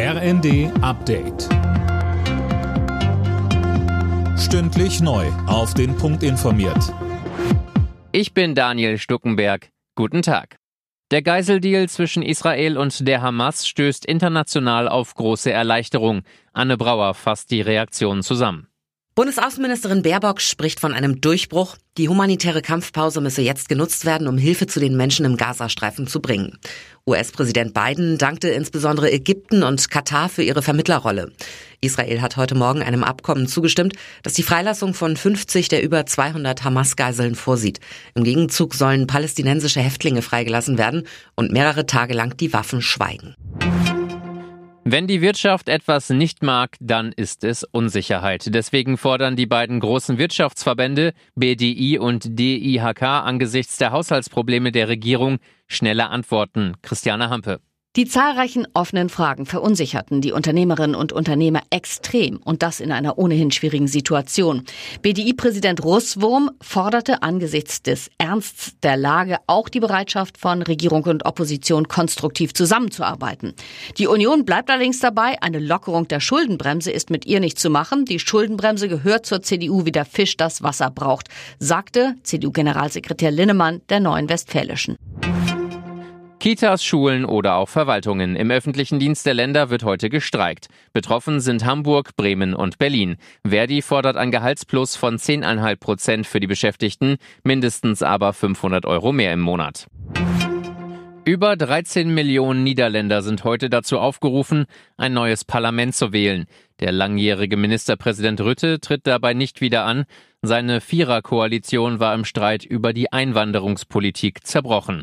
RND Update. Stündlich neu. Auf den Punkt informiert. Ich bin Daniel Stuckenberg. Guten Tag. Der Geiseldeal zwischen Israel und der Hamas stößt international auf große Erleichterung. Anne Brauer fasst die Reaktionen zusammen. Bundesaußenministerin Baerbock spricht von einem Durchbruch. Die humanitäre Kampfpause müsse jetzt genutzt werden, um Hilfe zu den Menschen im Gazastreifen zu bringen. US-Präsident Biden dankte insbesondere Ägypten und Katar für ihre Vermittlerrolle. Israel hat heute Morgen einem Abkommen zugestimmt, das die Freilassung von 50 der über 200 Hamas-Geiseln vorsieht. Im Gegenzug sollen palästinensische Häftlinge freigelassen werden und mehrere Tage lang die Waffen schweigen. Wenn die Wirtschaft etwas nicht mag, dann ist es Unsicherheit. Deswegen fordern die beiden großen Wirtschaftsverbände BDI und DIHK angesichts der Haushaltsprobleme der Regierung schnelle Antworten. Christiane Hampe. Die zahlreichen offenen Fragen verunsicherten die Unternehmerinnen und Unternehmer extrem und das in einer ohnehin schwierigen Situation. BDI-Präsident Russwurm forderte angesichts des Ernsts der Lage auch die Bereitschaft von Regierung und Opposition konstruktiv zusammenzuarbeiten. Die Union bleibt allerdings dabei, eine Lockerung der Schuldenbremse ist mit ihr nicht zu machen. Die Schuldenbremse gehört zur CDU wie der Fisch das Wasser braucht, sagte CDU-Generalsekretär Linnemann der Neuen Westfälischen. Kitas, Schulen oder auch Verwaltungen. Im öffentlichen Dienst der Länder wird heute gestreikt. Betroffen sind Hamburg, Bremen und Berlin. Verdi fordert ein Gehaltsplus von 10,5 Prozent für die Beschäftigten, mindestens aber 500 Euro mehr im Monat. Über 13 Millionen Niederländer sind heute dazu aufgerufen, ein neues Parlament zu wählen. Der langjährige Ministerpräsident Rütte tritt dabei nicht wieder an. Seine Viererkoalition war im Streit über die Einwanderungspolitik zerbrochen.